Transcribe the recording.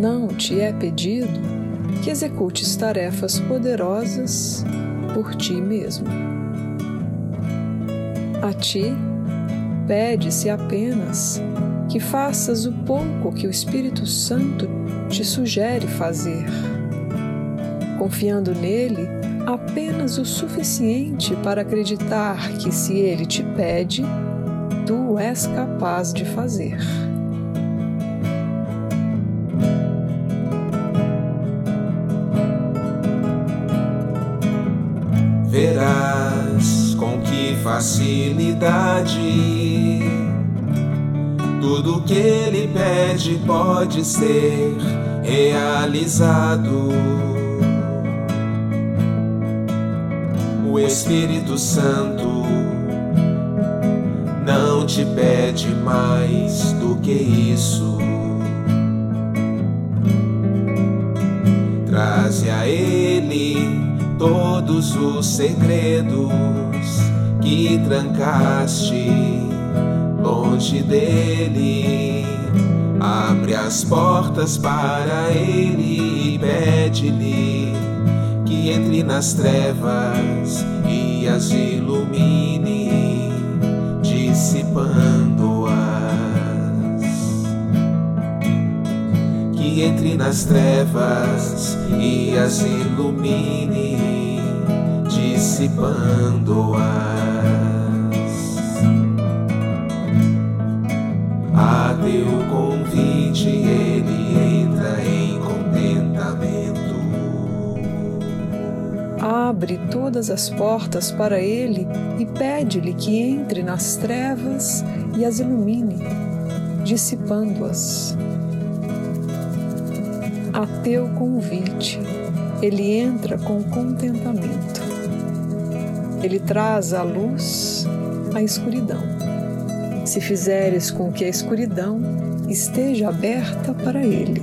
não te é pedido que executes tarefas poderosas por ti mesmo. A ti, pede-se apenas que faças o pouco que o Espírito Santo te sugere fazer, confiando nele apenas o suficiente para acreditar que, se ele te pede, tu és capaz de fazer. Verás com que facilidade tudo que ele pede pode ser realizado. O Espírito Santo não te pede mais do que isso. Todos os segredos que trancaste longe dele. Abre as portas para ele e pede-lhe que entre nas trevas e as ilumine, Entre nas trevas e as ilumine, dissipando-as. a teu convite ele entra em contentamento. Abre todas as portas para ele e pede-lhe que entre nas trevas e as ilumine, dissipando-as. A teu convite, ele entra com contentamento. Ele traz a luz à escuridão se fizeres com que a escuridão esteja aberta para Ele.